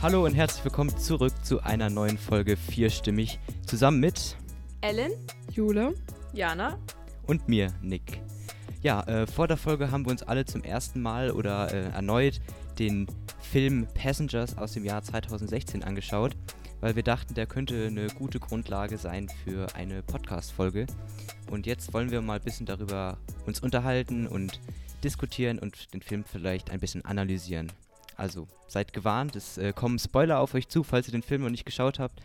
Hallo und herzlich willkommen zurück zu einer neuen Folge Vierstimmig zusammen mit Ellen, Jule, Jana und mir, Nick. Ja, äh, vor der Folge haben wir uns alle zum ersten Mal oder äh, erneut den Film Passengers aus dem Jahr 2016 angeschaut, weil wir dachten, der könnte eine gute Grundlage sein für eine Podcast-Folge. Und jetzt wollen wir mal ein bisschen darüber uns unterhalten und diskutieren und den Film vielleicht ein bisschen analysieren. Also seid gewarnt, es äh, kommen Spoiler auf euch zu, falls ihr den Film noch nicht geschaut habt.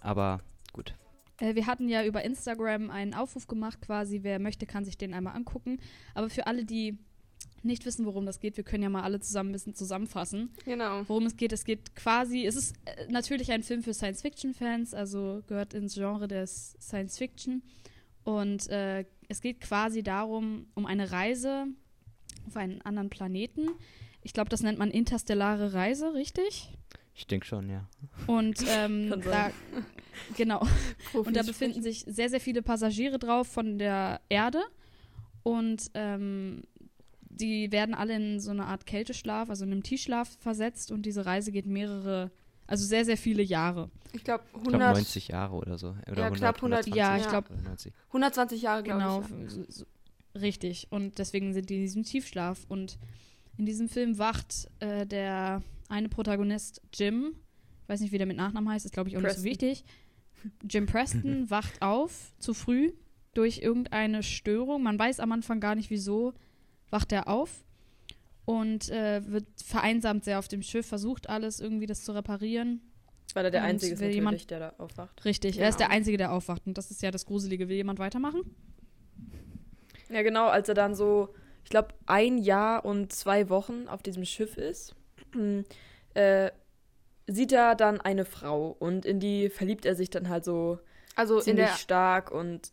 Aber gut. Äh, wir hatten ja über Instagram einen Aufruf gemacht, quasi, wer möchte, kann sich den einmal angucken. Aber für alle, die nicht wissen, worum das geht, wir können ja mal alle zusammen ein bisschen zusammenfassen. Genau. Worum es geht, es geht quasi, es ist äh, natürlich ein Film für Science-Fiction-Fans, also gehört ins Genre des Science-Fiction. Und äh, es geht quasi darum, um eine Reise auf einen anderen Planeten. Ich glaube, das nennt man interstellare Reise, richtig? Ich denke schon, ja. Und ähm, da, genau. Profis Und da befinden sich sehr, sehr viele Passagiere drauf von der Erde. Und ähm, die werden alle in so eine Art Kälteschlaf, also in einem Tiefschlaf versetzt. Und diese Reise geht mehrere, also sehr, sehr viele Jahre. Ich glaube Ich glaube 100, 90 Jahre oder so. Oder Ja, knapp 100 Ja, ich 120 glaub- oder 90. 120 Jahre, glaube Genau, ich. Ja. so, so, richtig. Und deswegen sind die in diesem Tiefschlaf. Und in diesem Film wacht äh, der eine Protagonist, Jim, ich weiß nicht, wie der mit Nachnamen heißt, ist glaube ich auch nicht so Preston. wichtig. Jim Preston wacht auf zu früh durch irgendeine Störung. Man weiß am Anfang gar nicht wieso, wacht er auf und äh, wird vereinsamt sehr auf dem Schiff, versucht alles irgendwie das zu reparieren. Weil er der Und Einzige ist jemand- der da aufwacht. Richtig, er ist der Einzige, der aufwacht und das ist ja das Gruselige. Will jemand weitermachen? Ja, genau, als er dann so, ich glaube, ein Jahr und zwei Wochen auf diesem Schiff ist, äh, sieht er dann eine Frau und in die verliebt er sich dann halt so Also in ziemlich der, stark und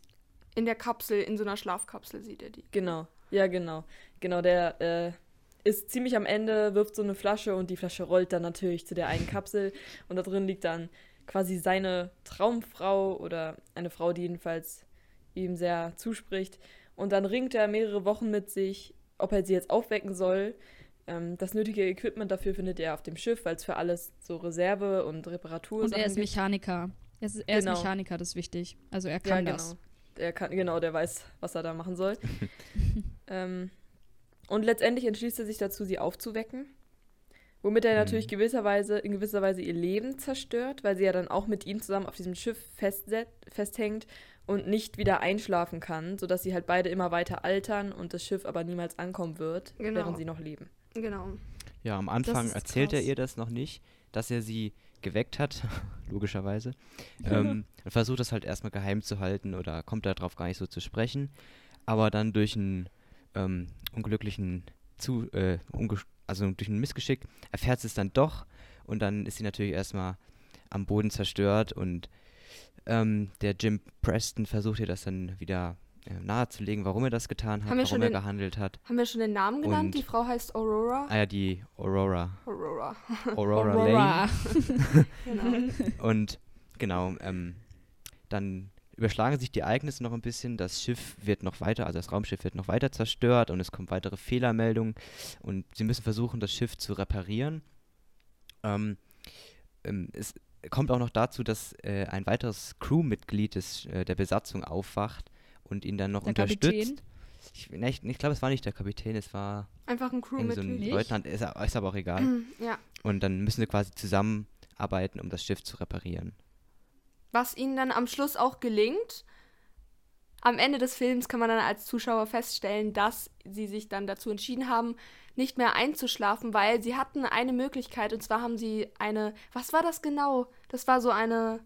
in der Kapsel, in so einer Schlafkapsel sieht er die. Genau, ja, genau. Genau, der äh, ist ziemlich am Ende, wirft so eine Flasche und die Flasche rollt dann natürlich zu der einen Kapsel und da drin liegt dann quasi seine Traumfrau oder eine Frau, die jedenfalls ihm sehr zuspricht. Und dann ringt er mehrere Wochen mit sich, ob er sie jetzt aufwecken soll. Ähm, das nötige Equipment dafür findet er auf dem Schiff, weil es für alles so Reserve und Reparatur Und er ist Mechaniker. Er ist, er Genau. ist Mechaniker, das ist wichtig. Also er Ja, kann genau. das. Der kann, genau, der weiß, was er da machen soll. ähm, und letztendlich entschließt er sich dazu, sie aufzuwecken. Womit er Mhm. natürlich gewisserweise, in gewisser Weise ihr Leben zerstört, weil sie ja dann auch mit ihm zusammen auf diesem Schiff festset, festhängt und nicht wieder einschlafen kann, sodass sie halt beide immer weiter altern und das Schiff aber niemals ankommen wird, Genau. während sie noch leben. Genau. Ja, am Anfang erzählt er krass. ihr das noch nicht, dass er sie geweckt hat, logischerweise. ähm, und versucht das halt erstmal geheim zu halten oder kommt darauf gar nicht so zu sprechen. Aber dann durch einen ähm, unglücklichen zu, äh, unge also durch ein Missgeschick erfährt sie es dann doch und dann ist sie natürlich erstmal am Boden zerstört und ähm, der Jim Preston versucht ihr das dann wieder äh, nahezulegen, warum er das getan hat, warum schon er den- gehandelt hat. Haben wir schon den Namen genannt? Und- die Frau heißt Aurora. Ah ja, die Aurora. Aurora. Aurora, Lane. Aurora. Genau. Und genau, ähm, dann überschlagen sich die Ereignisse noch ein bisschen. Das Schiff wird noch weiter, also das Raumschiff wird noch weiter zerstört und es kommen weitere Fehlermeldungen und sie müssen versuchen, das Schiff zu reparieren. Ähm, ähm, es kommt auch noch dazu, dass äh, ein weiteres Crewmitglied des, äh, der Besatzung aufwacht und ihn dann noch Der unterstützt. Kapitän? Ich, ne, ich, ich glaube, es war nicht der Kapitän, es war Einfach ein irgend so ein Crewmitglied. Leutnant, ist, ist aber auch egal. ja. Und dann müssen sie quasi zusammenarbeiten, um das Schiff zu reparieren. Was ihnen dann am Schluss auch gelingt. Am Ende des Films kann man dann als Zuschauer feststellen, dass sie sich dann dazu entschieden haben, nicht mehr einzuschlafen, weil sie hatten eine Möglichkeit und zwar haben sie eine, was war das genau? Das war so eine,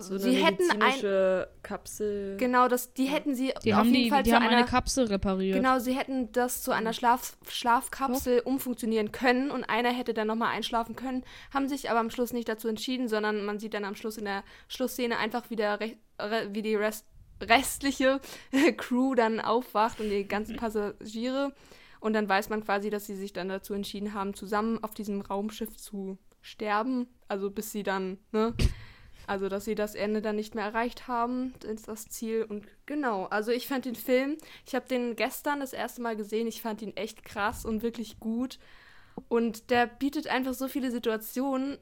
So eine sie hätten ein, Kapsel. genau, das, die hätten sie Die auf haben, jeden die, Fall die zu haben einer, eine Kapsel repariert. Genau, sie hätten das zu einer Schlaf Schlafkapsel umfunktionieren können und einer hätte dann nochmal einschlafen können, haben sich aber am Schluss nicht dazu entschieden, sondern man sieht dann am Schluss in der Schlussszene einfach wieder re re wie die Rest restliche Crew dann aufwacht und die ganzen Passagiere und dann weiß man quasi, dass sie sich dann dazu entschieden haben, zusammen auf diesem Raumschiff zu sterben, also bis sie dann, ne? Also, dass sie das Ende dann nicht mehr erreicht haben, ist das Ziel. Und genau, also ich fand den Film, ich habe den gestern das erste Mal gesehen, ich fand ihn echt krass und wirklich gut. Und der bietet einfach so viele Situationen,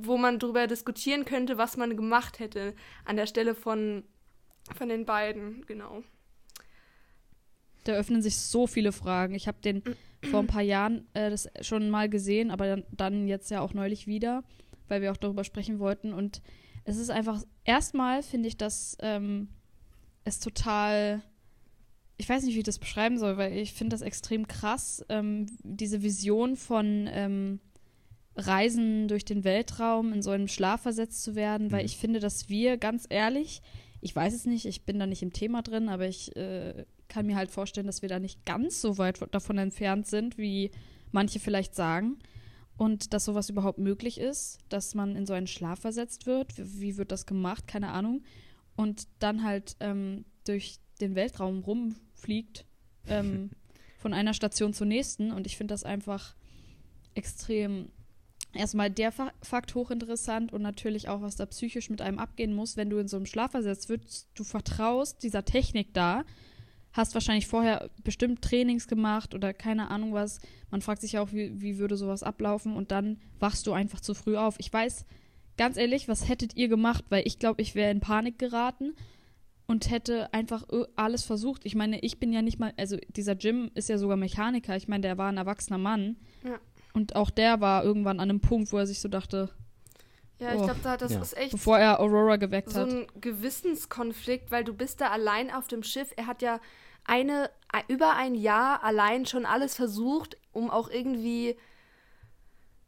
wo man darüber diskutieren könnte, was man gemacht hätte an der Stelle von, von den beiden, genau. Da öffnen sich so viele Fragen. Ich habe den vor ein paar Jahren äh, das schon mal gesehen, aber dann, dann jetzt ja auch neulich wieder, weil wir auch darüber sprechen wollten. Und es ist einfach, erstmal finde ich, dass ähm, es total, ich weiß nicht, wie ich das beschreiben soll, weil ich finde das extrem krass, ähm, diese Vision von ähm, Reisen durch den Weltraum in so einen Schlaf versetzt zu werden, weil Mhm. ich finde, dass wir ganz ehrlich, ich weiß es nicht, ich bin da nicht im Thema drin, aber ich äh, kann mir halt vorstellen, dass wir da nicht ganz so weit davon entfernt sind, wie manche vielleicht sagen. Und dass sowas überhaupt möglich ist, dass man in so einen Schlaf versetzt wird. Wie, wie wird das gemacht? Keine Ahnung. Und dann halt ähm, durch den Weltraum rumfliegt, ähm, von einer Station zur nächsten. Und ich finde das einfach extrem erstmal der Fa Fakt hochinteressant und natürlich auch, was da psychisch mit einem abgehen muss, wenn du in so einem Schlaf versetzt wirst. Du vertraust dieser Technik da, hast wahrscheinlich vorher bestimmt Trainings gemacht oder keine Ahnung was. Man fragt sich auch, wie, wie würde sowas ablaufen und dann wachst du einfach zu früh auf. Ich weiß, ganz ehrlich, was hättet ihr gemacht? Weil ich glaube, ich wäre in Panik geraten und hätte einfach ö- alles versucht. Ich meine, ich bin ja nicht mal, also dieser Jim ist ja sogar Mechaniker. Ich meine, der war ein erwachsener Mann. Ja. Und auch der war irgendwann an einem Punkt, wo er sich so dachte, Ja, ich Oh. glaube, da das Ja. ist echt bevor er Aurora geweckt so hat. ein Gewissenskonflikt, weil du bist da allein auf dem Schiff. Er hat ja eine ein- über ein Jahr allein schon alles versucht, um auch irgendwie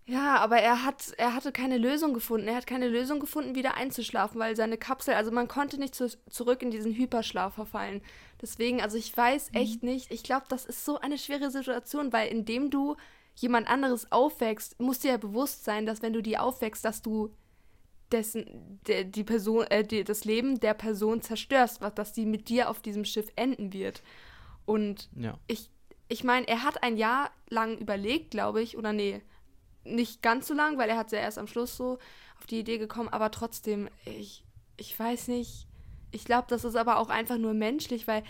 ja, aber er hat er hatte keine Lösung gefunden. Er hat keine Lösung gefunden, wieder einzuschlafen, weil seine Kapsel, also man konnte nicht zu, zurück in diesen Hyperschlaf verfallen. Deswegen, also ich weiß echt nicht. Ich glaube, das ist so eine schwere Situation, weil indem du jemand anderes aufwächst, musst dir ja bewusst sein, dass wenn du die aufwächst, dass du dessen, der, die Person, äh, die, das Leben der Person zerstörst, was, dass die mit dir auf diesem Schiff enden wird. Und Ja. ich, ich meine, er hat ein Jahr lang überlegt, glaube ich, oder nee, nicht ganz so lang, weil er hat ja erst am Schluss so auf die Idee gekommen, aber trotzdem, ich, ich weiß nicht. Ich glaube, das ist aber auch einfach nur menschlich, weil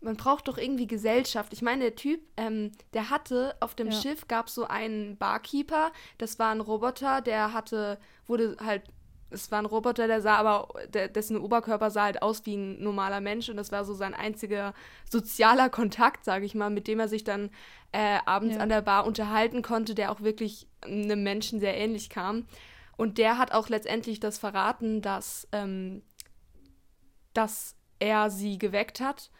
man braucht doch irgendwie Gesellschaft. Ich meine, der Typ, ähm, der hatte auf dem Ja. Schiff gab es so einen Barkeeper, das war ein Roboter, der hatte, wurde halt, es war ein Roboter, der sah aber, der, dessen Oberkörper sah halt aus wie ein normaler Mensch und das war so sein einziger sozialer Kontakt, sage ich mal, mit dem er sich dann äh, abends Ja. an der Bar unterhalten konnte, der auch wirklich einem Menschen sehr ähnlich kam. Und der hat auch letztendlich das verraten, dass, ähm, dass er sie geweckt hat.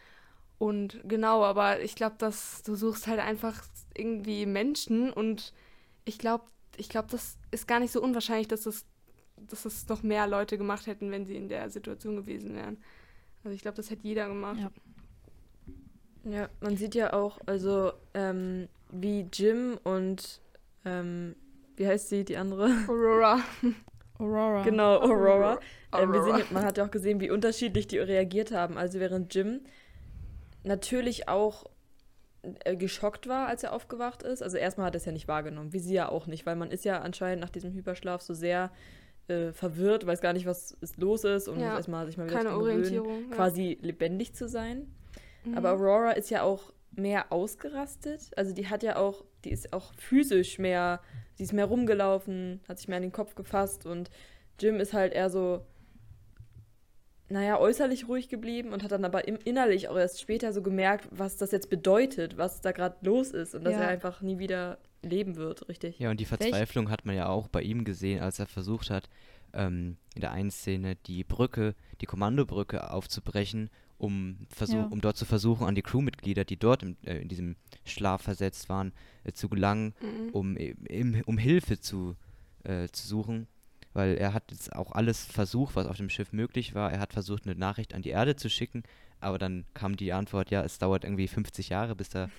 Und genau, aber ich glaube, dass du suchst halt einfach irgendwie Menschen und ich glaube, ich glaube, das ist gar nicht so unwahrscheinlich, dass das, dass das noch mehr Leute gemacht hätten, wenn sie in der Situation gewesen wären. Also ich glaube, das hätte jeder gemacht. Ja. Ja, man sieht ja auch, also ähm, wie Jim und ähm, wie heißt sie, die andere? Aurora. Aurora. Genau, Aurora. Ähm, wir Aurora. sehen, man hat ja auch gesehen, wie unterschiedlich die reagiert haben. Also während Jim natürlich auch äh, geschockt war, als er aufgewacht ist. Also erstmal hat er es ja nicht wahrgenommen, wie sie ja auch nicht, weil man ist ja anscheinend nach diesem Hyperschlaf so sehr äh, verwirrt, weiß gar nicht, was ist los ist und Ja, muss erstmal sich mal wieder Keine Orientierung. ja. quasi lebendig zu sein. Mhm. Aber Aurora ist ja auch mehr ausgerastet. Also die hat ja auch, die ist auch physisch mehr, sie ist mehr rumgelaufen, hat sich mehr an den Kopf gefasst und Jim ist halt eher so, naja, äußerlich ruhig geblieben und hat dann aber im, innerlich auch erst später so gemerkt, was das jetzt bedeutet, was da gerade los ist und dass Ja. er einfach nie wieder leben wird, richtig. Ja, und die Verzweiflung hat man ja auch bei ihm gesehen, als er versucht hat, ähm, in der einen Szene die Brücke, die Kommandobrücke aufzubrechen, um, versuch, Ja. um dort zu versuchen, an die Crewmitglieder, die dort im, äh, in diesem Schlaf versetzt waren, äh, zu gelangen, Mhm. um, im, um Hilfe zu, äh, zu suchen. Weil er hat jetzt auch alles versucht, was auf dem Schiff möglich war. Er hat versucht, eine Nachricht an die Erde zu schicken, aber dann kam die Antwort, ja, es dauert irgendwie 50 Jahre, bis, da,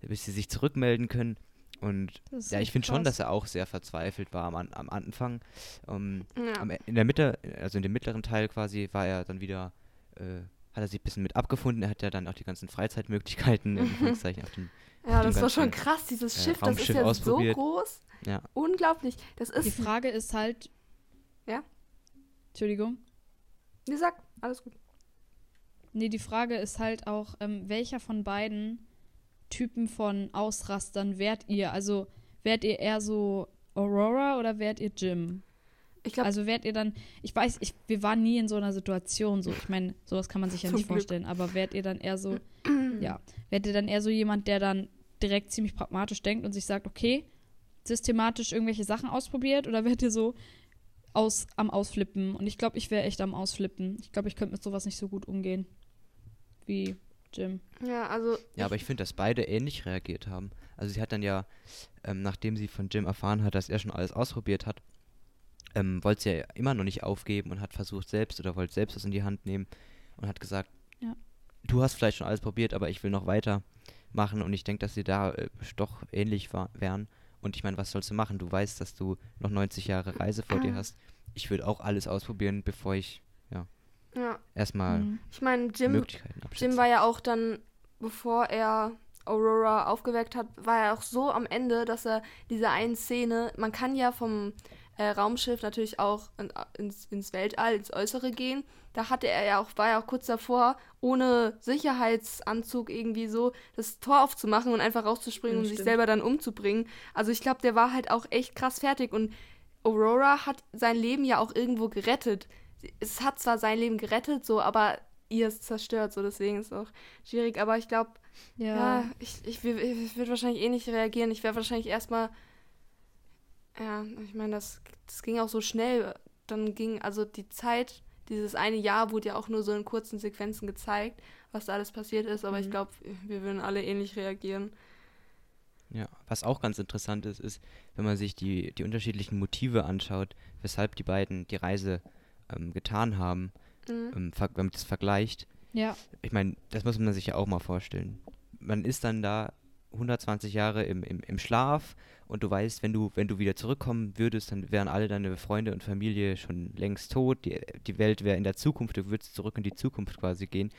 bis sie sich zurückmelden können. Und ja, ich finde schon, dass er auch sehr verzweifelt war am, am Anfang. Ähm, Ja. am, E- in der Mitte, also in dem mittleren Teil quasi, war er dann wieder, äh, hat er sich ein bisschen mit abgefunden. Er hat ja dann auch die ganzen Freizeitmöglichkeiten, in Anführungszeichen, auf dem, Ja, dem das war schon krass, dieses äh, Schiff, das ist ja so groß. ja. Unglaublich. Das Die ist. Frage ist halt. Ja? Entschuldigung. Nee, sag, alles gut. Nee, die Frage ist halt auch, ähm, welcher von beiden Typen von Ausrastern wärt ihr? Also, wärt ihr eher so Aurora oder wärt ihr Jim? Ich glaube, Also wärt ihr dann, ich weiß, ich, wir waren nie in so einer Situation so. Ich meine, sowas kann man sich ja nicht Glück. vorstellen, aber wärt ihr dann eher so, ja, wärt ihr dann eher so jemand, der dann direkt ziemlich pragmatisch denkt und sich sagt, okay, systematisch irgendwelche Sachen ausprobiert oder wärt ihr so aus, am Ausflippen? Und ich glaube, ich wäre echt am Ausflippen. Ich glaube, ich könnte mit sowas nicht so gut umgehen wie Jim. ja, also Ja, aber ich finde, dass beide ähnlich reagiert haben. Also sie hat dann ja, ähm, nachdem sie von Jim erfahren hat, dass er schon alles ausprobiert hat, ähm, wollte sie ja immer noch nicht aufgeben und hat versucht selbst oder wollte selbst was in die Hand nehmen und hat gesagt, Ja. du hast vielleicht schon alles probiert, aber ich will noch weiter machen und ich denke, dass sie da äh, doch ähnlich war, wären. Und ich meine, was sollst du machen? Du weißt, dass du noch 90 Jahre Reise vor dir hast. Ich würde auch alles ausprobieren, bevor ich ja, erstmal Mhm. ich meine, Jim, Möglichkeiten abschätze. Jim war ja auch dann, bevor er Aurora aufgeweckt hat, war er auch so am Ende, dass er diese einen Szene, man kann ja vom äh, Raumschiff natürlich auch in, ins, ins Weltall, ins Äußere gehen. Da hatte er ja auch, war ja auch kurz davor, ohne Sicherheitsanzug irgendwie so das Tor aufzumachen und einfach rauszuspringen Mhm, und sich stimmt. selber dann umzubringen. Also ich glaube, der war halt auch echt krass fertig und Aurora hat sein Leben ja auch irgendwo gerettet. Es hat zwar sein Leben gerettet, so, aber ihr ist zerstört, so deswegen ist es auch schwierig. Aber ich glaube, Ja. ja, ich, ich, ich, ich würde wahrscheinlich eh nicht reagieren. Ich wäre wahrscheinlich erstmal. Ja, ich meine, das, das ging auch so schnell. Dann ging, also die Zeit, dieses eine Jahr wurde ja auch nur so in kurzen Sequenzen gezeigt, was da alles passiert ist. Aber ich Mhm. glaube, wir würden alle ähnlich reagieren. Ja, was auch ganz interessant ist, ist, wenn man sich die, die unterschiedlichen Motive anschaut, weshalb die beiden die Reise ähm, getan haben, Mhm. ähm, wenn man das vergleicht. ja. Ich meine, das muss man sich ja auch mal vorstellen. Man ist dann da 120 Jahre im, im, im Schlaf und du weißt, wenn du, wenn du wieder zurückkommen würdest, dann wären alle deine Freunde und Familie schon längst tot. Die, die Welt wäre in der Zukunft, du würdest zurück in die Zukunft quasi gehen.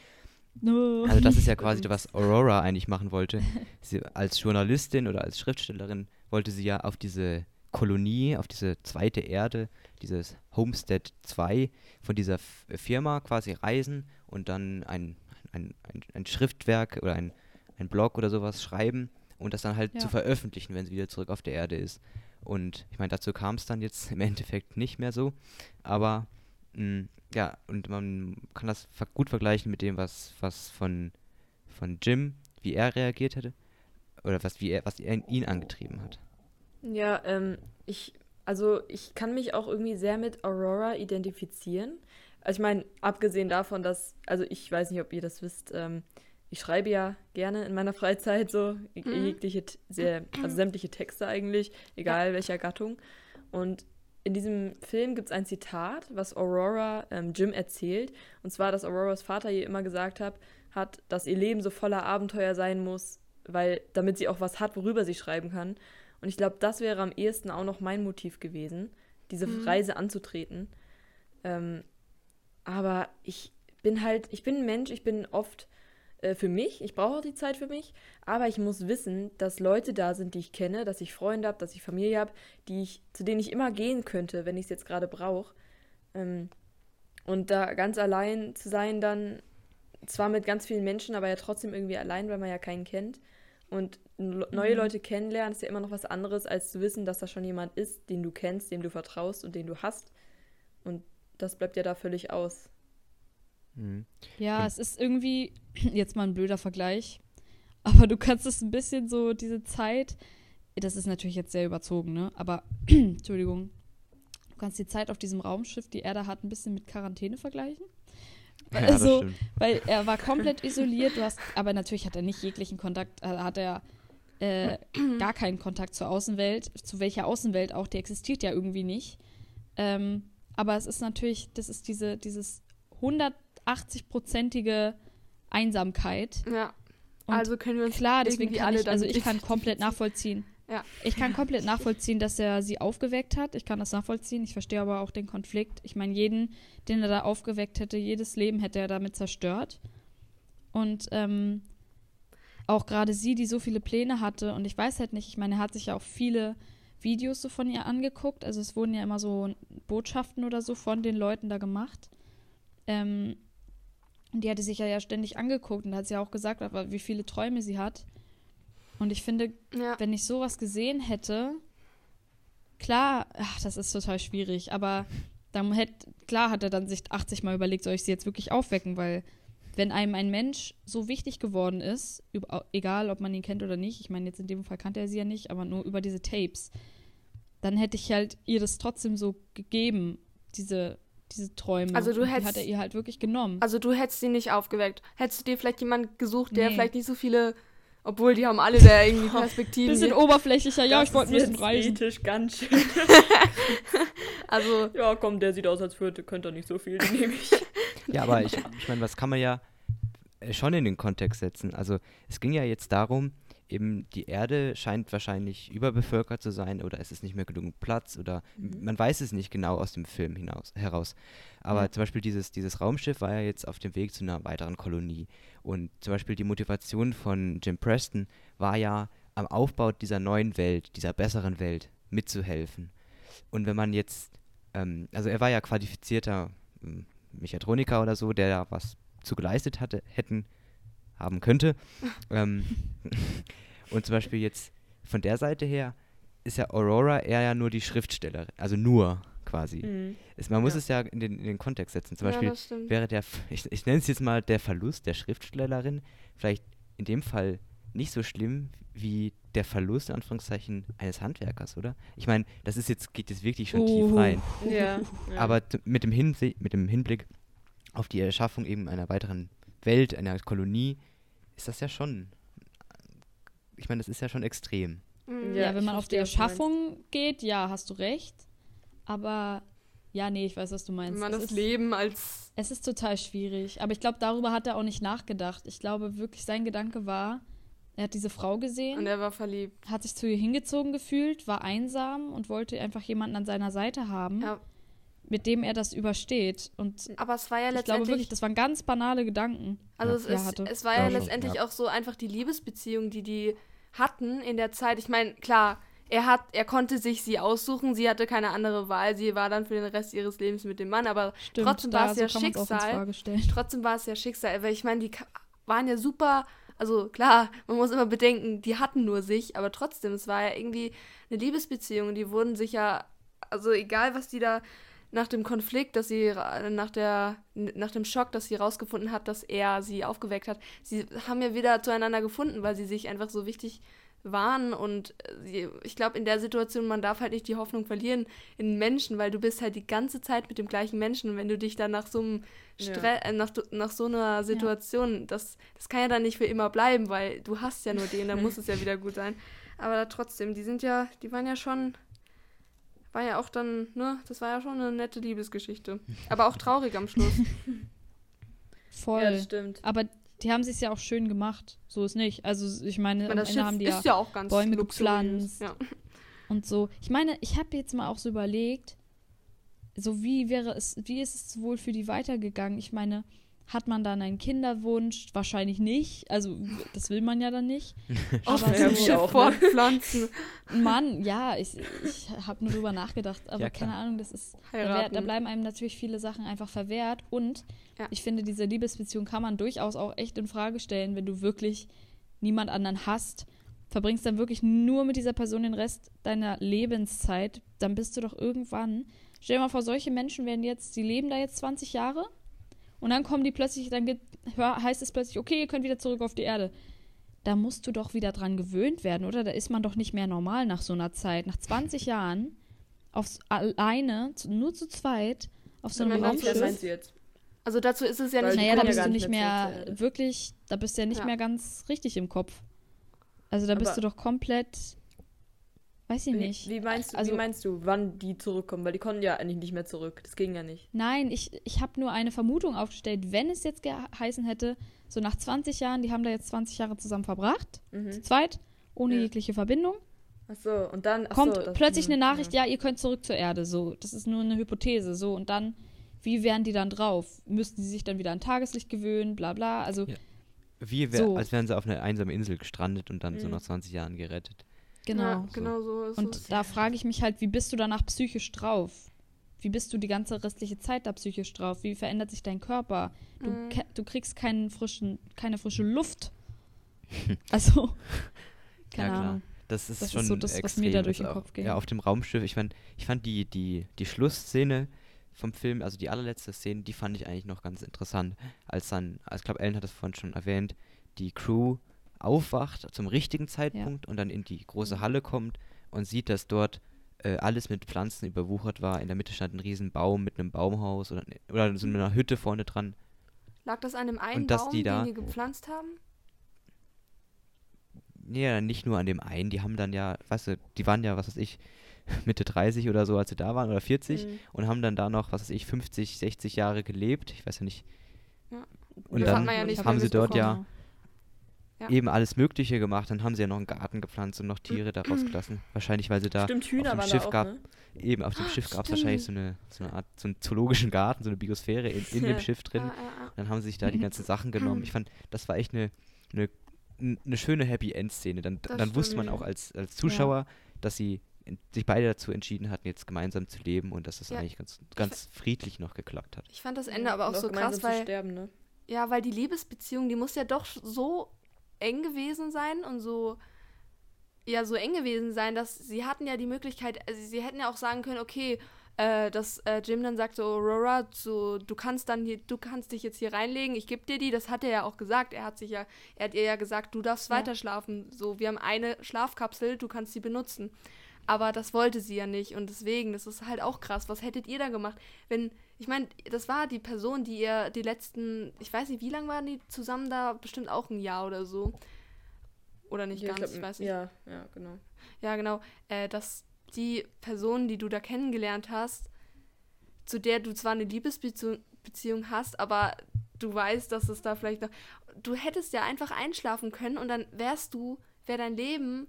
No. Also das ist ja quasi, was Aurora eigentlich machen wollte. Sie, als Journalistin oder als Schriftstellerin wollte sie ja auf diese Kolonie, auf diese zweite Erde, dieses Homestead 2 von dieser F Firma quasi reisen und dann ein, ein, ein, ein Schriftwerk oder ein, ein Blog oder sowas schreiben und das dann halt Ja. zu veröffentlichen, wenn sie wieder zurück auf der Erde ist. Und ich meine, dazu kam es dann jetzt im Endeffekt nicht mehr so, aber mh, ja, und man kann das ver gut vergleichen mit dem, was, was von, von Jim, wie er reagiert hätte, oder was, wie er, was er, ihn angetrieben hat. Ja, ähm, ich, also ich kann mich auch irgendwie sehr mit Aurora identifizieren. Also ich meine, abgesehen davon, dass, also ich weiß nicht, ob ihr das wisst, ähm, ich schreibe ja gerne in meiner Freizeit so Mhm. jegliche, sehr, also sämtliche Texte eigentlich, egal welcher Gattung. Und in diesem Film gibt es ein Zitat, was Aurora ähm, Jim erzählt. Und zwar, dass Auroras Vater ihr immer gesagt hat, hat, dass ihr Leben so voller Abenteuer sein muss, weil damit sie auch was hat, worüber sie schreiben kann. Und ich glaube, das wäre am ehesten auch noch mein Motiv gewesen, diese Mhm. Reise anzutreten. Ähm, aber ich bin halt, ich bin ein Mensch, ich bin oft äh, für mich, ich brauche auch die Zeit für mich, aber ich muss wissen, dass Leute da sind, die ich kenne, dass ich Freunde habe, dass ich Familie habe, die ich, zu denen ich immer gehen könnte, wenn ich es jetzt gerade brauche. Ähm, und da ganz allein zu sein, dann zwar mit ganz vielen Menschen, aber ja trotzdem irgendwie allein, weil man ja keinen kennt. Und neue Mhm. Leute kennenlernen ist ja immer noch was anderes, als zu wissen, dass da schon jemand ist, den du kennst, dem du vertraust und den du hast. Und das bleibt ja da völlig aus. Mhm. Ja, Und- es ist irgendwie jetzt mal ein blöder Vergleich, aber du kannst es ein bisschen so diese Zeit, das ist natürlich jetzt sehr überzogen, ne? Aber Entschuldigung, du kannst die Zeit auf diesem Raumschiff, die er da hat, ein bisschen mit Quarantäne vergleichen. Ja, Also, weil er war komplett isoliert, du hast, aber natürlich hat er nicht jeglichen Kontakt, äh, hat er äh, gar keinen Kontakt zur Außenwelt, zu welcher Außenwelt auch, die existiert ja irgendwie nicht. Ähm, aber es ist natürlich, das ist diese, dieses 180-prozentige Einsamkeit. Ja. Und also können wir uns Klar, deswegen kann alle ich, also ich kann komplett nachvollziehen. Ja. Ich kann komplett nachvollziehen, dass er sie aufgeweckt hat. Ich kann das nachvollziehen. Ich verstehe aber auch den Konflikt. Ich meine, jeden, den er da aufgeweckt hätte, jedes Leben hätte er damit zerstört. Und ähm, auch gerade sie, die so viele Pläne hatte. Und ich weiß halt nicht, ich meine, er hat sich ja auch viele Videos so von ihr angeguckt. Also es wurden ja immer so Botschaften oder so von den Leuten da gemacht. Ähm, und die hatte sich ja, ja ständig angeguckt und hat sie ja auch gesagt, wie viele Träume sie hat. Und ich finde, Ja. wenn ich sowas gesehen hätte, klar, ach, das ist total schwierig, aber dann hätte, klar hat er dann sich 80 Mal überlegt, soll ich sie jetzt wirklich aufwecken, weil wenn einem ein Mensch so wichtig geworden ist, über, egal ob man ihn kennt oder nicht, ich meine, jetzt in dem Fall kannte er sie ja nicht, aber nur über diese Tapes, dann hätte ich halt ihr das trotzdem so gegeben, diese, diese Träume. Also du Und die hättest- hat er ihr halt wirklich genommen. Also du hättest sie nicht aufgeweckt. Hättest du dir vielleicht jemanden gesucht, der Nee. vielleicht nicht so viele, obwohl die haben alle da irgendwie Perspektiven. bisschen oberflächlicher, ja, Das ich wollte ein bisschen reisen. ethisch ganz schön. also ja, komm, der sieht aus, als würde, könnte er nicht so viel, den nehme ich. Ja, aber ich, ich meine, was kann man ja äh, schon in den Kontext setzen. Also es ging ja jetzt darum, eben die Erde scheint wahrscheinlich überbevölkert zu sein oder es ist nicht mehr genug Platz oder Mhm. man weiß es nicht genau aus dem Film hinaus, heraus. Aber Ja. zum Beispiel dieses, dieses Raumschiff war ja jetzt auf dem Weg zu einer weiteren Kolonie. Und zum Beispiel die Motivation von Jim Preston war ja am Aufbau dieser neuen Welt, dieser besseren Welt mitzuhelfen. Und wenn man jetzt, ähm, also er war ja qualifizierter Mechatroniker oder so, der da was zu geleistet hatte, hätten, haben könnte. ähm, und zum Beispiel jetzt von der Seite her ist ja Aurora eher ja nur die Schriftstellerin, also nur quasi. Mhm. Es, man muss Ja. es ja in den, in den Kontext setzen. Zum ja, Beispiel wäre der, ich, ich nenne es jetzt mal der Verlust der Schriftstellerin vielleicht in dem Fall nicht so schlimm wie der Verlust, in Anführungszeichen, eines Handwerkers, oder? Ich meine, das ist jetzt, geht jetzt wirklich schon tief Oh. rein. Ja. ja. Aber mit dem, Hinse mit dem Hinblick auf die Erschaffung eben einer weiteren Welt, einer Kolonie, ist das ja schon, ich meine, das ist ja schon extrem. Mhm. Ja, Ja, wenn man auf die. Erschaffung geht, ja, hast du recht. Aber ja, nee, ich weiß, was du Wenn meinst. man das ist, Leben als es ist total schwierig. Aber ich glaube, darüber hat er auch nicht nachgedacht. Ich glaube wirklich, sein Gedanke war, er hat diese Frau gesehen, und er war verliebt. hat sich zu ihr hingezogen gefühlt, war einsam und wollte einfach jemanden an seiner Seite haben, Ja. mit dem er das übersteht. Und Aber es war ja ich glaube letztendlich, wirklich, das waren ganz banale Gedanken. also Ja. es, ist, hatte. es war Ja, ja schon, letztendlich ja. auch so einfach die Liebesbeziehung, die die hatten in der Zeit. Ich meine, klar, er hat, er konnte sich sie aussuchen, sie hatte keine andere Wahl, sie war dann für den Rest ihres Lebens mit dem Mann, aber Stimmt, Trotzdem da war es ja so Schicksal. Trotzdem war es ja Schicksal, weil ich meine, die waren ja super, also klar, man muss immer bedenken, die hatten nur sich, aber trotzdem, es war ja irgendwie eine Liebesbeziehung die wurden sich ja, also egal was die da nach dem Konflikt, dass sie nach der nach dem Schock, dass sie rausgefunden hat, dass er sie aufgeweckt hat, sie haben ja wieder zueinander gefunden, weil sie sich einfach so wichtig waren und äh, ich glaube in der Situation man darf halt nicht die Hoffnung verlieren in Menschen, weil du bist halt die ganze Zeit mit dem gleichen Menschen und wenn du dich dann nach so einem Ja. Stre äh, nach, nach so einer Situation, das, das kann ja dann nicht für immer bleiben, weil du hast ja nur den, dann muss es ja wieder gut sein. Aber trotzdem, die sind ja, die waren ja schon, war ja auch dann, ne, das war ja schon eine nette Liebesgeschichte. Aber auch traurig am Schluss. Voll. ja, das stimmt. Aber die haben sich ja auch schön gemacht. So ist nicht. Also ich meine, Ich meine, das Schiff haben die ja ja Bäume gepflanzt. Ja. und so. Ich meine, ich habe jetzt mal auch so überlegt, so wie wäre es, wie ist es wohl für die weitergegangen? Ich meine, hat man dann einen Kinderwunsch? Wahrscheinlich nicht. Also das will man ja dann nicht. Auf Aber ja, so, Schiff auch, ne? fortpflanzen. Mann, ja, ich, ich habe nur drüber nachgedacht, aber Ja, keine Ahnung, das ist da, da bleiben einem natürlich viele Sachen einfach verwehrt und Ja. ich finde, diese Liebesbeziehung kann man durchaus auch echt in Frage stellen, wenn du wirklich niemand anderen hast, verbringst dann wirklich nur mit dieser Person den Rest deiner Lebenszeit, dann bist du doch irgendwann, stell dir mal vor, solche Menschen werden jetzt, die leben da jetzt 20 Jahre und dann kommen die plötzlich, dann hör- heißt es plötzlich, okay, ihr könnt wieder zurück auf die Erde. Da musst du doch wieder dran gewöhnt werden, oder? Da ist man doch nicht mehr normal nach so einer Zeit. Nach 20 Jahren aufs, alleine, zu, nur zu zweit, auf so einem Was Raumschiff. meinst du jetzt? Also dazu ist es ja nicht Naja, da ja bist du nicht mehr wirklich, da bist du ja nicht Ja. mehr ganz richtig im Kopf. Also da bist Aber- du doch komplett, weiß ich Wie, nicht. wie, meinst du, Also- wie meinst du, wann die zurückkommen? Weil die konnten ja eigentlich nicht mehr zurück. Das ging ja nicht. Nein, ich, ich habe nur eine Vermutung aufgestellt, wenn es jetzt geheißen hätte, so nach 20 Jahren, die haben da jetzt 20 Jahre zusammen verbracht, zu Mhm. zweit, ohne Ja. jegliche Verbindung, Achso, und dann. Ach kommt so, das- plötzlich mhm, eine Nachricht, ja. ihr könnt zurück zur Erde, so. Das ist nur eine Hypothese, so. Und dann, wie wären die dann drauf? Müssten sie sich dann wieder an Tageslicht gewöhnen, bla bla, also Ja. Wie wär, So. als wären sie auf einer einsamen Insel gestrandet und dann so Mhm. nach 20 Jahren gerettet. Genau. Ja, genau so ist Und es. da frage ich mich halt, wie bist du danach psychisch drauf? Wie bist du die ganze restliche Zeit da psychisch drauf? Wie verändert sich dein Körper? Du, Mhm. ke- du kriegst keinen frischen, keine frische Luft. Also, Keine ja, klar. Ahnung. Das ist Das ist schon so das, was extrem. mir da durch ist den Kopf ging. Ja, auf dem Raumschiff. Ich fand, ich fand die, die, die Schlussszene vom Film, also die allerletzte Szene, die fand ich eigentlich noch ganz interessant. Als dann, also ich glaube, Ellen hat es vorhin schon erwähnt, die Crew aufwacht zum richtigen Zeitpunkt und dann in die große Halle kommt und sieht, dass dort äh, alles mit Pflanzen überwuchert war. In der Mitte stand ein riesen Baum mit einem Baumhaus oder, oder so einer Hütte vorne dran. Lag das an dem einen Und Baum, die da- den die gepflanzt haben? Ja, nicht nur an dem einen, die haben dann ja, weißt du, die waren ja, was weiß ich, Mitte 30 oder so, als sie da waren, oder 40 Mhm. und haben dann da noch, was weiß ich, 50, 60 Jahre gelebt. Ich weiß ja nicht. Ja. Und Das dann ja haben sie dort ja mitbekommen. Ja. eben alles Mögliche gemacht. Dann haben sie ja noch einen Garten gepflanzt und noch Tiere da rausgelassen. Wahrscheinlich, weil sie da Stimmt, auf dem Schiff auch, gab, ne? eben auf dem Schiff gab es wahrscheinlich so eine, so eine Art, so einen zoologischen Garten, so eine Biosphäre in, in dem Ja. Schiff drin. Ah, ah, ah. Dann haben sie sich da die ganzen Sachen genommen. Ich fand, das war echt eine, eine, eine schöne Happy End Szene. Dann, Das dann wusste man auch als, als Zuschauer, dass sie sich beide dazu entschieden hatten, jetzt gemeinsam zu leben und dass das Ja. eigentlich ganz, ganz friedlich noch geklappt hat. Ich fand das Ende aber auch so krass, zu weil sterben, ne? Ja, weil die Liebesbeziehung, die muss ja doch so eng gewesen sein und so ja so eng gewesen sein, dass sie hatten ja die Möglichkeit, also sie hätten ja auch sagen können, okay, äh, dass äh, Jim dann sagt so Aurora, so du kannst dann hier, du kannst dich jetzt hier reinlegen, ich gebe dir die, das hat er ja auch gesagt, er hat sich ja, er hat ihr ja gesagt, du darfst Ja. weiter schlafen, so wir haben eine Schlafkapsel, du kannst sie benutzen. Aber das wollte sie ja nicht und deswegen, das ist halt auch krass. Was hättet ihr da gemacht, wenn ich meine, das war die Person, die ihr die letzten, ich weiß nicht, wie lange waren die zusammen da? Bestimmt auch ein Jahr oder so. Oder nicht Ja, ganz, glaub, ich weiß nicht. Ja, ja, genau. Ja, genau. Äh, dass die Person, die du da kennengelernt hast, zu der du zwar eine Liebesbeziehung Beziehung hast, aber du weißt, dass es da vielleicht noch. Du hättest ja einfach einschlafen können und dann wärst du, wäre dein Leben.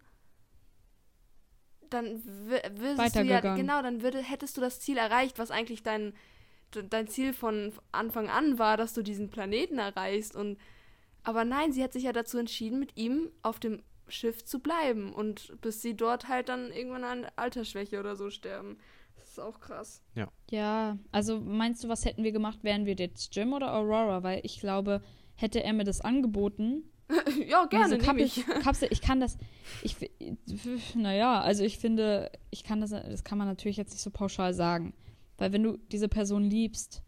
Dann wür- würdest du ja, genau, dann würde, hättest du das Ziel erreicht, was eigentlich dein, de- dein Ziel von Anfang an war, dass du diesen Planeten erreichst. Und aber nein, sie hat sich ja dazu entschieden, mit ihm auf dem Schiff zu bleiben und bis sie dort halt dann irgendwann an Altersschwäche oder so sterben. Das ist auch krass. Ja, also meinst du, was hätten wir gemacht, wären wir jetzt Jim oder Aurora? Weil ich glaube, hätte er mir das angeboten, ja, gerne, diese nehme ich. Kapsel, Kapsel, ich kann das, ich, naja, also ich finde, ich kann das, das kann man natürlich jetzt nicht so pauschal sagen. Weil wenn du diese Person liebst,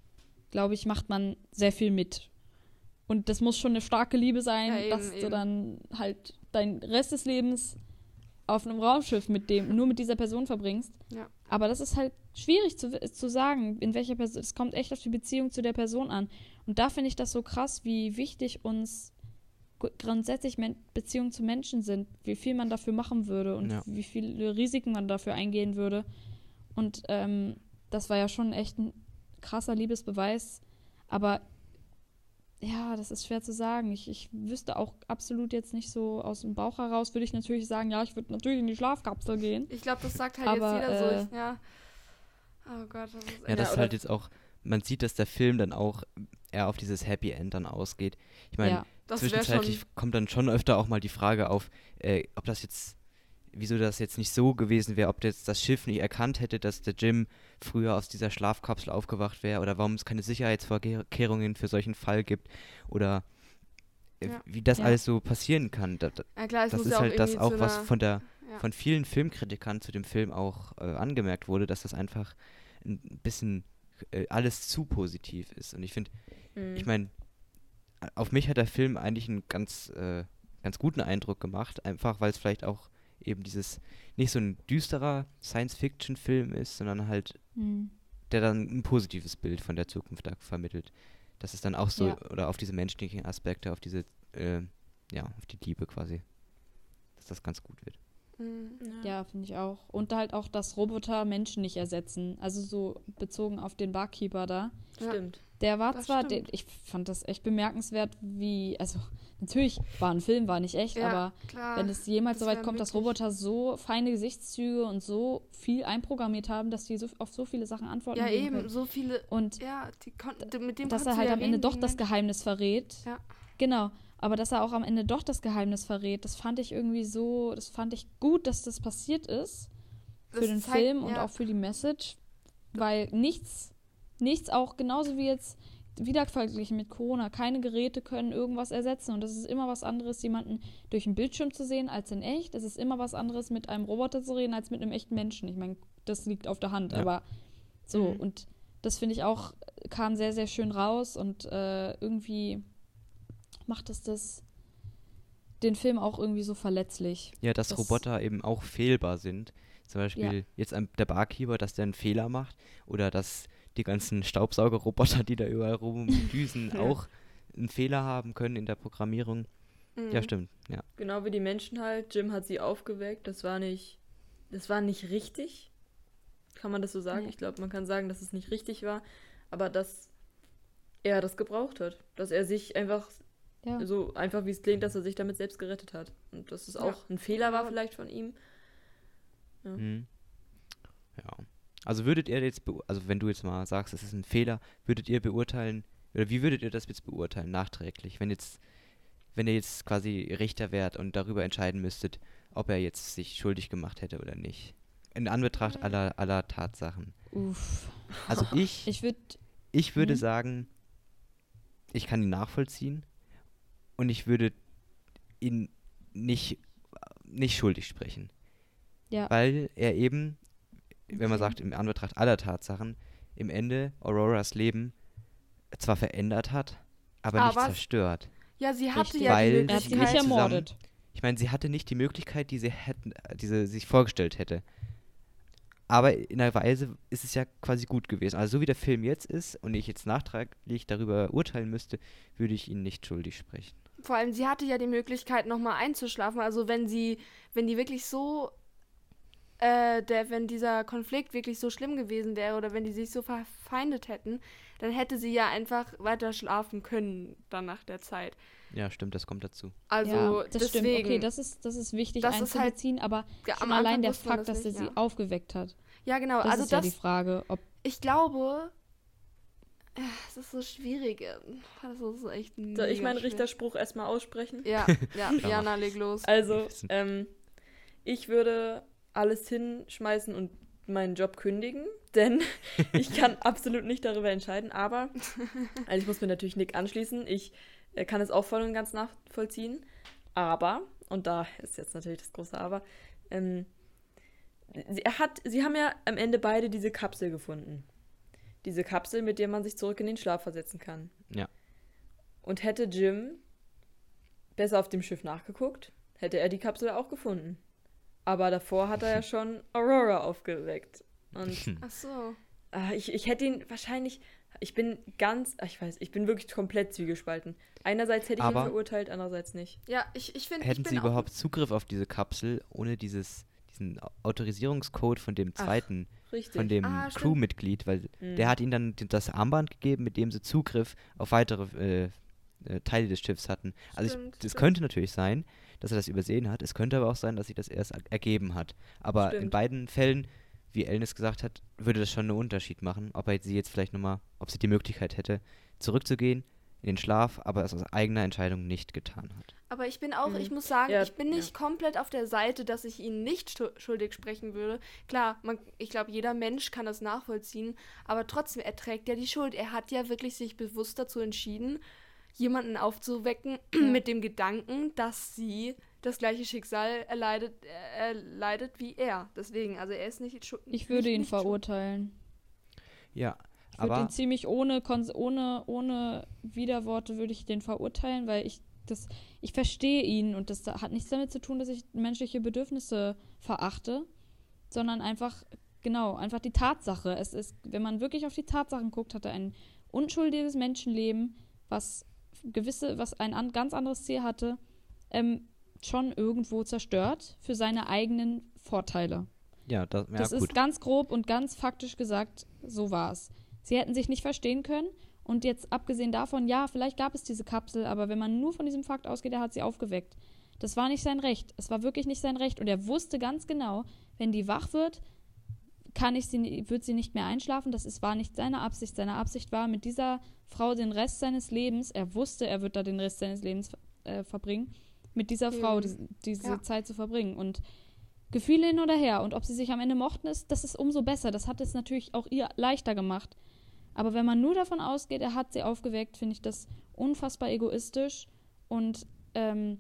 glaube ich, macht man sehr viel mit. Und das muss schon eine starke Liebe sein, Ja, eben, dass du eben. dann halt deinen Rest des Lebens auf einem Raumschiff mit dem, nur mit dieser Person verbringst. Ja. Aber das ist halt schwierig zu, zu sagen, in welcher Person, es kommt echt auf die Beziehung zu der Person an. Und da finde ich das so krass, wie wichtig uns grundsätzlich Men Beziehungen zu Menschen sind, wie viel man dafür machen würde und Ja. wie viele Risiken man dafür eingehen würde. Und ähm, das war ja schon echt ein krasser Liebesbeweis. Aber ja, das ist schwer zu sagen. Ich, ich wüsste auch absolut jetzt nicht so aus dem Bauch heraus, würde ich natürlich sagen, ja, ich würde natürlich in die Schlafkapsel gehen. Ich glaube, das sagt halt Aber, jetzt jeder so. äh, Ich, ja. Oh Gott, das ist Ja, echt- das ist oder- halt jetzt auch, man sieht, dass der Film dann auch eher auf dieses Happy End dann ausgeht. Ich meine, ja. zwischenzeitlich kommt dann schon öfter auch mal die Frage auf, äh, ob das jetzt, wieso das jetzt nicht so gewesen wäre, ob jetzt das Schiff nicht erkannt hätte, dass der Jim früher aus dieser Schlafkapsel aufgewacht wäre oder warum es keine Sicherheitsvorkehrungen für solchen Fall gibt oder äh, Ja. wie das Ja. alles so passieren kann. Da, da, Ja, klar, es das muss ist halt das auch, was von der ja. von vielen Filmkritikern zu dem Film auch äh, angemerkt wurde, dass das einfach ein bisschen äh, alles zu positiv ist. Und ich finde, Mhm. ich meine, auf mich hat der Film eigentlich einen ganz, äh, ganz guten Eindruck gemacht, einfach weil es vielleicht auch eben dieses nicht so ein düsterer Science-Fiction-Film ist, sondern halt Hm. der dann ein positives Bild von der Zukunft da vermittelt. Dass es dann auch so, Ja. oder auf diese menschlichen Aspekte, auf diese, äh, ja, auf die Liebe quasi, dass das ganz gut wird. Mhm. Ja, finde ich auch. Und halt auch, dass Roboter Menschen nicht ersetzen. Also so bezogen auf den Barkeeper da. Ja. Stimmt. Der war Das zwar, der, ich fand das echt bemerkenswert, wie, also natürlich war ein Film, war nicht echt, Ja, aber klar. wenn es jemals so weit kommt, dass. Roboter so feine Gesichtszüge und so viel einprogrammiert haben, dass die so, auf so viele Sachen antworten ja, eben, können. so viele. Und Ja, die konnten, mit dem dass er halt ja am Ende doch wie das. Geheimnis verrät. Ja. Genau. Aber dass er auch am Ende doch das Geheimnis verrät, das fand ich irgendwie so, das fand ich gut, dass das passiert ist. Für Das den zeigt- Film und ja. auch für die Message. Weil nichts, nichts auch genauso wie jetzt wieder verglichen mit Corona, keine Geräte können irgendwas ersetzen. Und das ist immer was anderes, jemanden durch einen Bildschirm zu sehen als in echt. Es ist immer was anderes, mit einem Roboter zu reden, als mit einem echten Menschen. Ich meine, das liegt auf der Hand. Ja. Aber so, Mhm. und das finde ich auch, kam sehr, sehr schön raus und äh, irgendwie macht es das den Film auch irgendwie so verletzlich. Ja, dass Das- Roboter eben auch fehlbar sind. Zum Beispiel Ja. jetzt der Barkeeper, dass der einen Fehler macht. Oder dass die ganzen Staubsaugerroboter, die da überall rumdüsen, Ja. auch einen Fehler haben können in der Programmierung. Ja, Mhm. stimmt. Ja. Genau wie die Menschen halt. Jim hat sie aufgeweckt. Das war nicht, das war nicht richtig. Kann man das so sagen? Nee. Ich glaube, man kann sagen, dass es nicht richtig war, aber dass er das gebraucht hat. Dass er sich einfach, Ja. so einfach wie es klingt, dass er sich damit selbst gerettet hat. Und dass es Ja. auch ein Fehler war Ja. vielleicht von ihm. Mhm. Ja. Also würdet ihr jetzt, also wenn du jetzt mal sagst, es ist ein Fehler, würdet ihr beurteilen, oder wie würdet ihr das jetzt beurteilen, nachträglich, wenn jetzt, wenn ihr jetzt quasi Richter wärt und darüber entscheiden müsstet, ob er jetzt sich schuldig gemacht hätte oder nicht? In Anbetracht aller, aller Tatsachen. Uff. Also ich, Ich würde, ich würde Mhm. sagen, ich kann ihn nachvollziehen und ich würde ihn nicht, nicht schuldig sprechen. ja, Weil er eben, wenn man Okay. sagt, im Anbetracht aller Tatsachen, im Ende Auroras Leben zwar verändert hat, aber nicht Aber- zerstört. Ja, sie hatte Richtig. ja Weil die hat sie sie nicht Möglichkeit. zusammen- ermordet. Ich meine, sie hatte nicht die Möglichkeit, die sie hätten, die sie sich vorgestellt hätte. Aber in einer Weise ist es ja quasi gut gewesen. Also so wie der Film jetzt ist und ich jetzt nachträglich darüber urteilen müsste, würde ich ihn nicht schuldig sprechen. Vor allem, sie hatte ja die Möglichkeit, nochmal einzuschlafen. Also wenn sie, wenn die wirklich so, äh, der, wenn dieser Konflikt wirklich so schlimm gewesen wäre oder wenn die sich so verfeindet hätten, dann hätte sie ja einfach weiter schlafen können dann nach der Zeit. Ja, stimmt, das kommt dazu. Also ja, das deswegen. stimmt. Okay, das ist, das ist wichtig Das ist halt- einzubeziehen, aber Ja, schon allein der Fakt, das dass er sie ja. aufgeweckt hat. ja, genau. Das also ist ja das, die Frage, ob ich glaube, es ist so schwierig. Das ist echt Soll ich meinen. Richterspruch erstmal aussprechen? Ja, ja, Ja, Jana, leg los. Also, ähm, ich würde alles hinschmeißen und meinen Job kündigen, denn ich kann absolut nicht darüber entscheiden. Aber, also ich muss mir natürlich Nick anschließen. Ich äh, kann es auch voll und ganz nachvollziehen. Aber, und da ist jetzt natürlich das große Aber, ähm, sie, er hat, sie haben ja am Ende beide diese Kapsel gefunden. Diese Kapsel, mit der man sich zurück in den Schlaf versetzen kann. Ja. Und hätte Jim besser auf dem Schiff nachgeguckt, hätte er die Kapsel auch gefunden. Aber davor hat er ja schon Aurora aufgeweckt. Und Ach so. ah, ich, ich hätte ihn wahrscheinlich. Ich bin ganz. ah, Ich weiß, ich bin wirklich komplett zwiegespalten. Einerseits hätte ich Aber- ihn verurteilt, andererseits nicht. Ja, ich, ich finde. Hätten ich bin sie überhaupt Zugriff auf diese Kapsel ohne dieses, diesen Au- Autorisierungscode von dem Ach, zweiten, Richtig. von dem Ah. Crewmitglied, weil Mhm. der hat ihnen dann das Armband gegeben, mit dem sie Zugriff auf weitere äh, äh, Teile des Schiffs hatten. Also Stimmt, ich, es stimmt. könnte natürlich sein, dass er das übersehen hat. Es könnte aber auch sein, dass sich das erst er- ergeben hat. Aber in Stimmt. beiden Fällen, wie Elnis gesagt hat, würde das schon einen Unterschied machen, ob er sie jetzt vielleicht nochmal, ob sie die Möglichkeit hätte, zurückzugehen in den Schlaf, aber es aus eigener Entscheidung nicht getan hat. Aber ich bin auch, Mhm. ich muss sagen, Ja, ich bin nicht komplett auf der Seite, dass ich ihn nicht schu- schuldig sprechen würde. Klar, man, ich glaube, jeder Mensch kann das nachvollziehen, aber trotzdem, er trägt ja die Schuld. Er hat ja wirklich sich bewusst dazu entschieden, jemanden aufzuwecken mit dem Gedanken, dass sie das gleiche Schicksal erleidet, äh, erleidet wie er. Deswegen, also er ist nicht schuld. ich würde nicht, ihn verurteilen. Ja, Ich würde aber ihn ziemlich ohne, ohne, ohne Widerworte würde ich den verurteilen, weil ich das, ich verstehe ihn und das hat nichts damit zu tun, dass ich menschliche Bedürfnisse verachte, sondern einfach, genau, einfach die Tatsache. Es ist, wenn man wirklich auf die Tatsachen guckt, hat er ein unschuldiges Menschenleben, was gewisse, was ein an, ganz anderes Ziel hatte, ähm, schon irgendwo zerstört für seine eigenen Vorteile. ja, das, ja Das gut. ist ganz grob und ganz faktisch gesagt, so war es. Sie hätten sich nicht verstehen können. Und jetzt abgesehen davon, ja, vielleicht gab es diese Kapsel, aber wenn man nur von diesem Fakt ausgeht, er hat sie aufgeweckt. Das war nicht sein Recht. Es war wirklich nicht sein Recht. Und er wusste ganz genau, wenn die wach wird, kann ich sie, wird sie nicht mehr einschlafen. Das ist, war nicht seine Absicht. Seine Absicht war, mit dieser Frau den Rest seines Lebens, er wusste, er wird da den Rest seines Lebens äh, verbringen, mit dieser Frau Mhm. die, diese Ja. Zeit zu verbringen. Und Gefühle hin oder her. Und ob sie sich am Ende mochten, ist, das ist umso besser. Das hat es natürlich auch ihr leichter gemacht. Aber wenn man nur davon ausgeht, er hat sie aufgeweckt, finde ich das unfassbar egoistisch und ähm,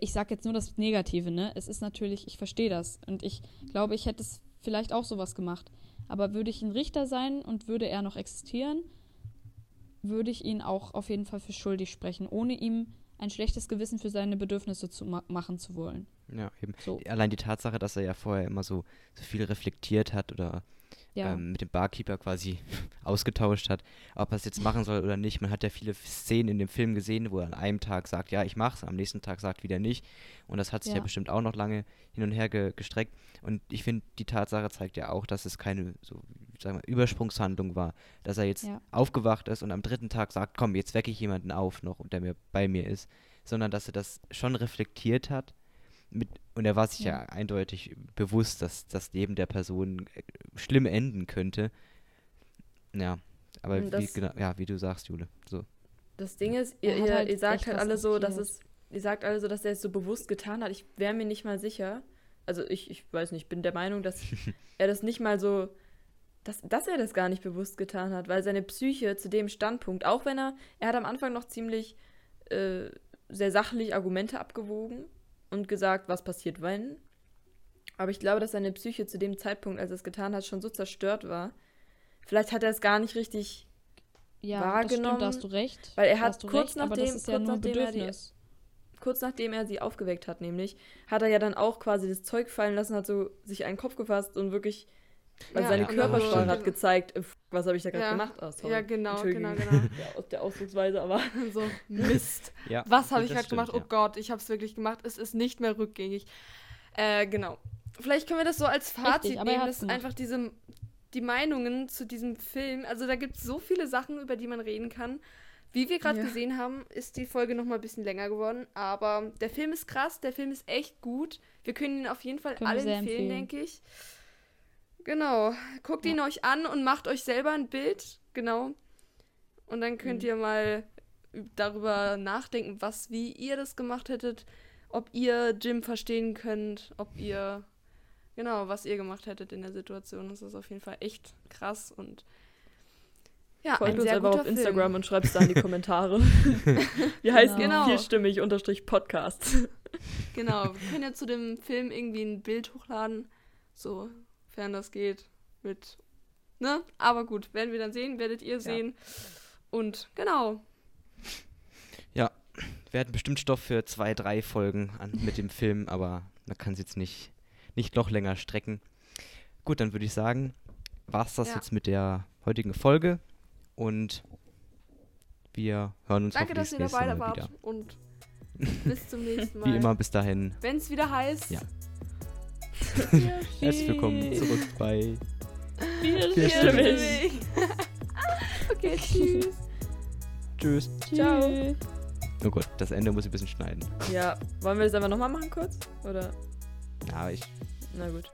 ich sage jetzt nur das Negative, ne? Es ist natürlich, ich verstehe das und ich glaube, ich hätte es vielleicht auch sowas gemacht. Aber würde ich ein Richter sein und würde er noch existieren, würde ich ihn auch auf jeden Fall für schuldig sprechen, ohne ihm ein schlechtes Gewissen für seine Bedürfnisse zu ma machen zu wollen. Ja, eben. So, Allein die Tatsache, dass er ja vorher immer so, so viel reflektiert hat oder ja. ähm, mit dem Barkeeper quasi ausgetauscht hat, ob er es jetzt machen soll oder nicht. Man hat ja viele Szenen in dem Film gesehen, wo er an einem Tag sagt, ja, ich mach's, am nächsten Tag sagt wieder nicht. Und das hat sich ja, Ja. bestimmt auch noch lange hin und her ge gestreckt. Und ich finde, die Tatsache zeigt ja auch, dass es keine so, sagen wir, Übersprungshandlung war. Dass er jetzt Ja. aufgewacht ist und am dritten Tag sagt, komm, jetzt wecke ich jemanden auf noch, der mir bei mir ist. Sondern dass er das schon reflektiert hat. Mit, und er war sich ja. Ja. eindeutig bewusst, dass das Leben der Person äh, schlimm enden könnte. Ja, aber wie, genau, ja, wie du sagst, Jule. So. Das Ding ist, ihr, ihr, halt ihr sagt halt alle so, dass es, ihr sagt alle so, dass er es so bewusst getan hat. Ich wäre mir nicht mal sicher. Also ich, ich weiß nicht, ich bin der Meinung, dass er das nicht mal so, dass, dass er das gar nicht bewusst getan hat, weil seine Psyche zu dem Standpunkt, auch wenn er, er hat am Anfang noch ziemlich äh, sehr sachlich Argumente abgewogen und gesagt, was passiert, wenn. Aber ich glaube, dass seine Psyche zu dem Zeitpunkt, als er es getan hat, schon so zerstört war. Vielleicht hat er es gar nicht richtig ja, das stimmt, wahrgenommen, da hast du recht. weil er hat kurz recht, nachdem- ja kurz nur nachdem er die- kurz nachdem er sie aufgeweckt hat, nämlich, hat er ja dann auch quasi das Zeug fallen lassen, hat so sich einen Kopf gefasst und wirklich, weil Ja, seine Körpersprache so- hat gezeigt, äh, was habe ich da gerade Ja. gemacht? Oh, sorry. Ja, genau, genau, genau. Ja, aus der Ausdrucksweise, aber so, Mist. Ja, Was habe ich gerade stimmt, gemacht? Oh Gott, ich habe es wirklich gemacht. Es ist nicht mehr rückgängig. Äh, genau. Vielleicht können wir das so als Fazit aber er nehmen, dass einfach diese, die Meinungen zu diesem Film, also da gibt es so viele Sachen, über die man reden kann. Wie wir gerade Ja. gesehen haben, ist die Folge noch mal ein bisschen länger geworden, aber der Film ist krass, der Film ist echt gut. Wir können ihn auf jeden Fall Können wir alle sehr empfehlen, empfehlen. denke ich. Genau. Guckt ihn euch an und macht euch selber ein Bild. Genau. Und dann könnt Mhm. ihr mal darüber nachdenken, was, wie ihr das gemacht hättet, ob ihr Jim verstehen könnt, ob ihr, genau, was ihr gemacht hättet in der Situation. Das ist auf jeden Fall echt krass und ja, folgt uns einfach auf Instagram Film. und schreibt es da in die Kommentare. Wir heißen Genau. vierstimmig unterstrich Podcast. Genau, wir können ja zu dem Film irgendwie ein Bild hochladen, sofern das geht, mit, ne? Aber gut, werden wir dann sehen, werdet ihr sehen. Und genau, Wir hatten bestimmt Stoff für zwei, drei Folgen an, mit dem Film, aber man kann es jetzt nicht, nicht noch länger strecken. Gut, dann würde ich sagen, war es das Ja. jetzt mit der heutigen Folge und wir hören uns danke, dass ihr dabei wart wieder. und bis zum nächsten Mal. Wie immer, bis dahin. Wenn es wieder heißt, Ja. Herzlich willkommen zurück bei Vierstimmig. okay, tschüss. Tschüss. Ciao. Oh Gott, das Ende muss ich ein bisschen schneiden. Ja, wollen wir das einfach nochmal machen kurz? Oder? Ja, ich Na gut.